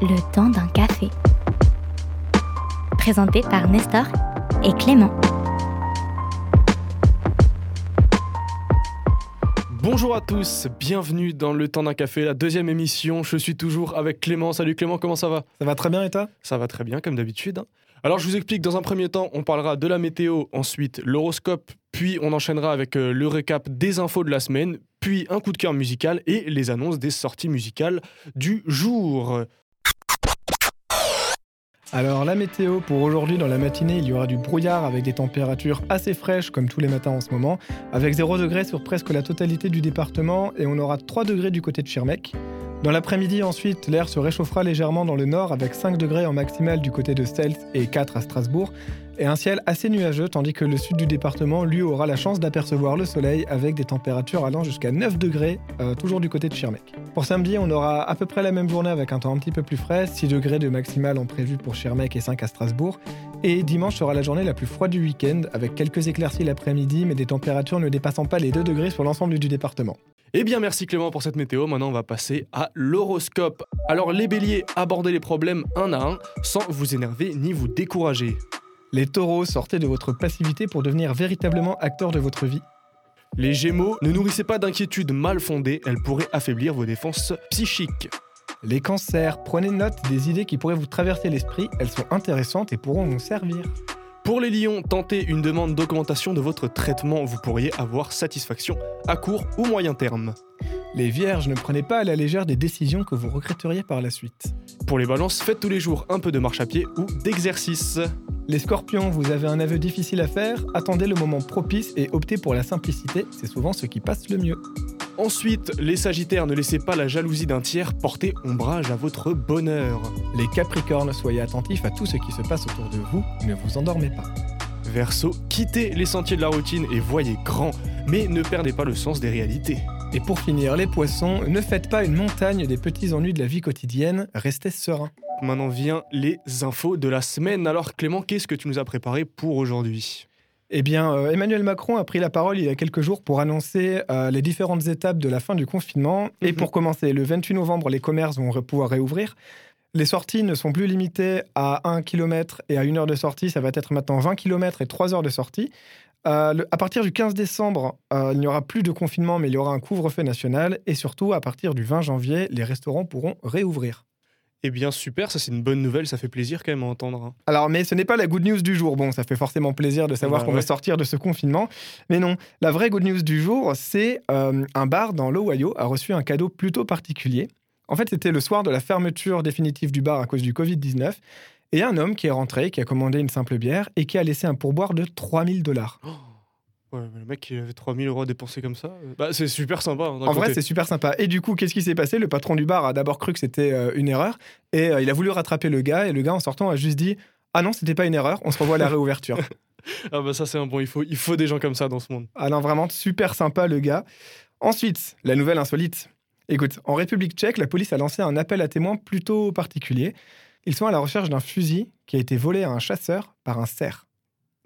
Le temps d'un café. Présenté par Nestor et Clément. Bonjour à tous, bienvenue dans Le temps d'un café, la deuxième émission. Je suis toujours avec Clément. Salut Clément, comment ça va? Ça va très bien et toi? Ça va très bien comme d'habitude. Alors je vous explique, dans un premier temps, on parlera de la météo, ensuite l'horoscope, puis on enchaînera avec euh, le récap des infos de la semaine, puis un coup de cœur musical et les annonces des sorties musicales du jour. Alors la météo pour aujourd'hui dans la matinée il y aura du brouillard avec des températures assez fraîches comme tous les matins en ce moment, avec 0 degré sur presque la totalité du département et on aura 3 degrés du côté de Schirmeck. Dans l'après-midi ensuite l'air se réchauffera légèrement dans le nord avec 5 degrés en maximal du côté de Stels et 4 à Strasbourg et un ciel assez nuageux tandis que le sud du département lui aura la chance d'apercevoir le soleil avec des températures allant jusqu'à 9 degrés euh, toujours du côté de Schirmeck. Pour samedi on aura à peu près la même journée avec un temps un petit peu plus frais, 6 degrés de maximal en prévu pour Schirmeck et 5 à Strasbourg et dimanche sera la journée la plus froide du week-end avec quelques éclaircies l'après-midi mais des températures ne dépassant pas les 2 degrés sur l'ensemble du département. Eh bien merci Clément pour cette météo, maintenant on va passer à l'horoscope. Alors les béliers, abordez les problèmes un à un sans vous énerver ni vous décourager. Les taureaux, sortez de votre passivité pour devenir véritablement acteur de votre vie. Les gémeaux, ne nourrissez pas d'inquiétudes mal fondées, elles pourraient affaiblir vos défenses psychiques. Les cancers, prenez note des idées qui pourraient vous traverser l'esprit, elles sont intéressantes et pourront vous servir. Pour les lions, tentez une demande d'augmentation de votre traitement, vous pourriez avoir satisfaction à court ou moyen terme. Les vierges, ne prenez pas à la légère des décisions que vous regretteriez par la suite. Pour les balances, faites tous les jours un peu de marche à pied ou d'exercice. Les scorpions, vous avez un aveu difficile à faire, attendez le moment propice et optez pour la simplicité, c'est souvent ce qui passe le mieux. Ensuite, les sagittaires, ne laissez pas la jalousie d'un tiers porter ombrage à votre bonheur. Les capricornes, soyez attentifs à tout ce qui se passe autour de vous, ne vous endormez pas. Verseau, quittez les sentiers de la routine et voyez grand, mais ne perdez pas le sens des réalités. Et pour finir, les poissons, ne faites pas une montagne des petits ennuis de la vie quotidienne, restez serein. Maintenant vient les infos de la semaine. Alors Clément, qu'est-ce que tu nous as préparé pour aujourd'hui? Eh bien, euh, Emmanuel Macron a pris la parole il y a quelques jours pour annoncer euh, les différentes étapes de la fin du confinement. Et Mhm. pour commencer, le 28 novembre, les commerces vont pouvoir réouvrir. Les sorties ne sont plus limitées à 1 km et à 1 heure de sortie. Ça va être maintenant 20 km et 3 heures de sortie. Euh, le- à partir du 15 décembre, il n'y aura plus de confinement, mais il y aura un couvre-feu national. Et surtout, à partir du 20 janvier, les restaurants pourront réouvrir. Eh bien super, ça c'est une bonne nouvelle, ça fait plaisir quand même à entendre. hein. Alors, mais ce n'est pas la good news du jour. Bon, ça fait forcément plaisir de savoir Bah qu'on ouais. va sortir de ce confinement. Mais non, la vraie good news du jour, c'est euh, un bar dans l'Ohio a reçu un cadeau plutôt particulier. En fait, c'était le soir de la fermeture définitive du bar à cause du Covid-19. Et un homme qui est rentré, qui a commandé une simple bière et qui a laissé un pourboire de 3000 dollars. Ouais, mais le mec il avait 3000 euros à dépenser comme ça, bah, c'est super sympa. hein, En vrai, c'est super sympa. Et du coup, qu'est-ce qui s'est passé? Le patron du bar a d'abord cru que c'était euh, une erreur et euh, il a voulu rattraper le gars. Et le gars, en sortant, a juste dit Ah non, c'était pas une erreur, on se revoit à la réouverture. Ah bah ça c'est un bon, il faut, il faut des gens comme ça dans ce monde. Ah non, vraiment super sympa le gars. Ensuite, la nouvelle insolite. Écoute, en République tchèque, la police a lancé un appel à témoins plutôt particulier. Ils sont à la recherche d'un fusil qui a été volé à un chasseur par un cerf.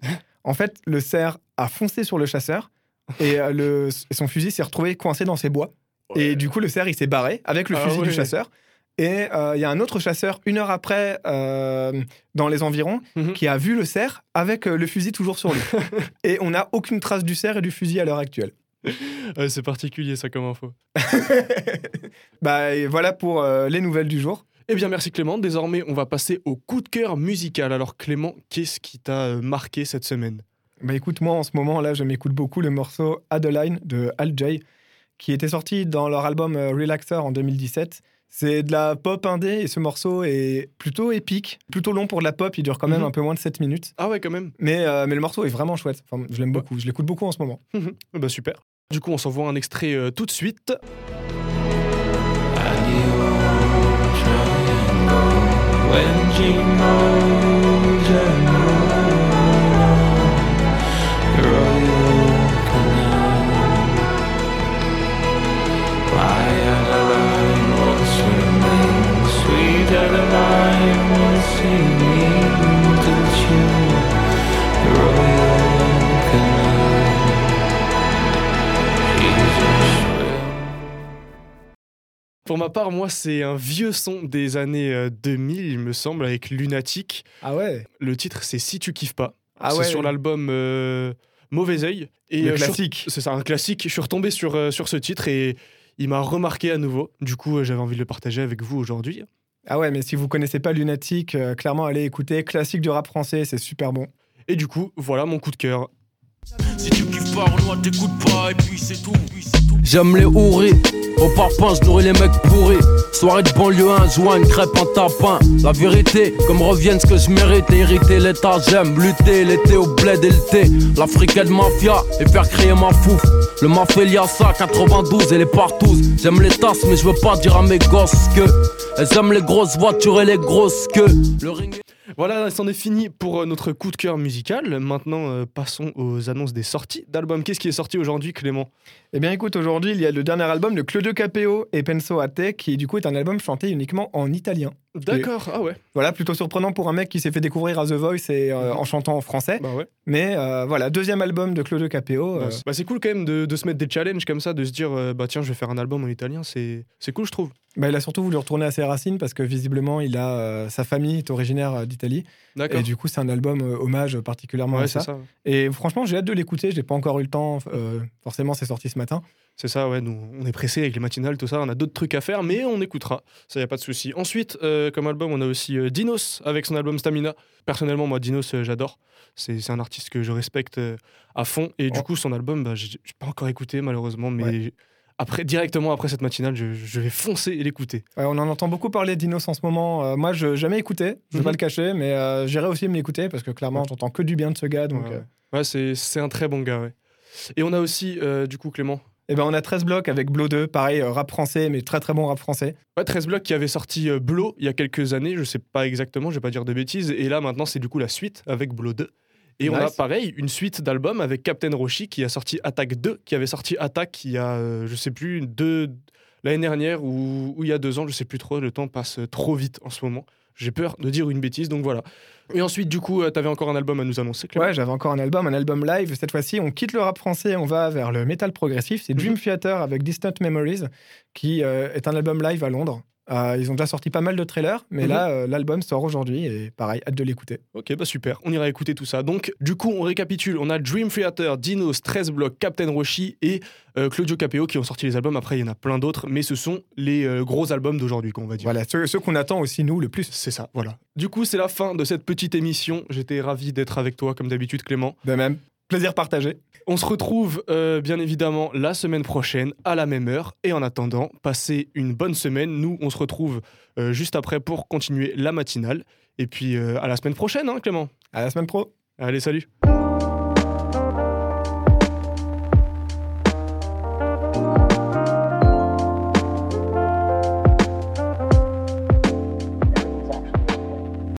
En fait, le cerf a foncé sur le chasseur et euh, le- son fusil s'est retrouvé coincé dans ses bois. Et du coup, le cerf, il s'est barré avec le Ah fusil ouais. du chasseur. Et euh, il y a un autre chasseur, une heure après, euh, dans les environs, Mhm. qui a vu le cerf avec euh, le fusil toujours sur lui. et on n'a aucune trace du cerf et du fusil à l'heure actuelle. C'est particulier ça comme info. bah, et voilà pour les nouvelles du jour. Eh bien merci Clément, désormais on va passer au coup de cœur musical. Alors Clément, qu'est-ce qui t'a marqué cette semaine? Bah écoute, moi en ce moment là, je m'écoute beaucoup le morceau Adeline de Al J, qui était sorti dans leur album euh, Relaxer en 2017. C'est de la pop indé et ce morceau est plutôt épique, plutôt long pour de la pop, il dure quand même Mhm. un peu moins de 7 minutes. Ah ouais quand même Mais, euh, mais le morceau est vraiment chouette, enfin, je l'aime beaucoup, je l'écoute beaucoup en ce moment. Mhm. Bah super. Du coup on s'envoie un extrait euh, tout de suite. Pour ma part, moi, c'est un vieux son des années euh, 2000, il me semble, avec Lunatic. Ah ouais Le titre, c'est Si tu kiffes pas. Ah c'est ouais. sur l'album euh, Mauvais Oeil. Et Le euh, classique. C'est ça, un classique. Je suis retombé sur, euh, sur ce titre et il m'a remarqué à nouveau. Du coup, euh, j'avais envie de le partager avec vous aujourd'hui. Ah ouais, mais si vous connaissez pas Lunatic, euh, clairement, allez écouter. Classique du rap français, c'est super bon. Et du coup, voilà mon coup de cœur. Si tu kiffes pas, Renoir t'écoute pas, et puis c'est tout, puis c'est tout. J'aime les houris, au parpaing je nourris les mecs pourris. Soirée de banlieue 1, joint une crêpe, un tapin. La vérité, comme revienne ce que je mérite Hériter l'état, j'aime lutter L'été au bled et le thé. L'africaine mafia, et faire créer ma fouf. Le mafia ça, 92 et les partous J'aime les tasses mais je veux pas dire à mes gosses que. Elles aiment les grosses voitures et les grosses queues. Le ring Voilà, c'en est fini pour euh, notre coup de cœur musical. Maintenant, euh, passons aux annonces des sorties d'albums. Qu'est-ce qui est sorti aujourd'hui, Clément? Eh bien écoute, aujourd'hui, il y a le dernier album de Claudio Capeo et Penso Ate, qui du coup est un album chanté uniquement en italien. D'accord, ah ouais. Voilà, plutôt surprenant pour un mec qui s'est fait découvrir à The Voice et euh, Mhm. en chantant en français. Bah ouais. Mais euh, voilà, deuxième album de Claudio Capeo. euh, Bah, c'est- cool quand même de, de se mettre des challenges comme ça, de se dire bah tiens, je vais faire un album en italien. C'est cool, je trouve. bah, il a surtout voulu retourner à ses racines parce que visiblement, il a sa famille est originaire d'Italie. Et du coup, c'est un album hommage particulièrement Ouais, à ça. ça. Et franchement, j'ai hâte de l'écouter. J'ai pas encore eu le temps. forcément, c'est sorti ce matin. C'est ça, ouais. Nous, on est pressé avec les matinales, tout ça. On a d'autres trucs à faire, mais on écoutera. Ça, y a pas de souci. Ensuite, euh, comme album, on a aussi euh, Dinos avec son album Stamina. Personnellement, moi, Dinos, euh, j'adore. C'est un artiste que je respecte à fond. Et du coup, son album, bah, j'ai pas encore écouté, malheureusement, mais. Ouais. Après, directement après cette matinale, je, je vais foncer et l'écouter. Ouais, on en entend beaucoup parler d'Inos en ce moment. Euh, moi, je n'ai jamais écouté, je vais Mhm. pas le cacher, mais euh, j'irai aussi me l'écouter parce que clairement, Ouais. j'entends que du bien de ce gars. Donc, Ouais, euh, c'est un très bon gars, ouais. Et on a aussi, du coup, Clément. Eh ben, on a 13 blocs avec Blow 2, pareil, euh, rap français, mais très très bon rap français. Ouais, 13 blocs qui avait sorti euh, Blow il y a quelques années, je sais pas exactement, je vais pas dire de bêtises. Et là, maintenant, c'est du coup la suite avec Blow 2. Et on a pareil une suite d'albums avec Captain Roshi qui a sorti Attack 2, qui avait sorti Attack il y a, euh, je sais plus, deux, l'année dernière ou, ou il y a deux ans, je sais plus trop, le temps passe trop vite en ce moment. J'ai peur de dire une bêtise, donc voilà. Et ensuite, du coup, tu avais encore un album à nous annoncer, Clément Ouais, j'avais encore un album, un album live. Cette fois-ci, on quitte le rap français, on va vers le métal progressif. C'est Dream Mhm. Theater avec Distant Memories, qui euh, est un album live à Londres. Euh, ils ont déjà sorti pas mal de trailers, mais Mhm. là, euh, l'album sort aujourd'hui et pareil, hâte de l'écouter. Ok, bah super, on ira écouter tout ça. Donc, du coup, on récapitule. On a Dream Theater, Dinos, 13 Blocs, Captain Roshi et euh, Claudio Capeo qui ont sorti les albums. Après, il y en a plein d'autres, mais ce sont les gros albums d'aujourd'hui, qu'on va dire. Voilà, ceux, ceux qu'on attend aussi, nous, le plus. C'est ça, voilà. Du coup, c'est la fin de cette petite émission. J'étais ravi d'être avec toi, comme d'habitude, Clément. De même, plaisir partagé. On se retrouve euh, bien évidemment la semaine prochaine à la même heure. Et en attendant, passez une bonne semaine. Nous, on se retrouve euh, juste après pour continuer la matinale. Et puis euh, à la semaine prochaine, hein, Clément. À la semaine pro. Allez, salut.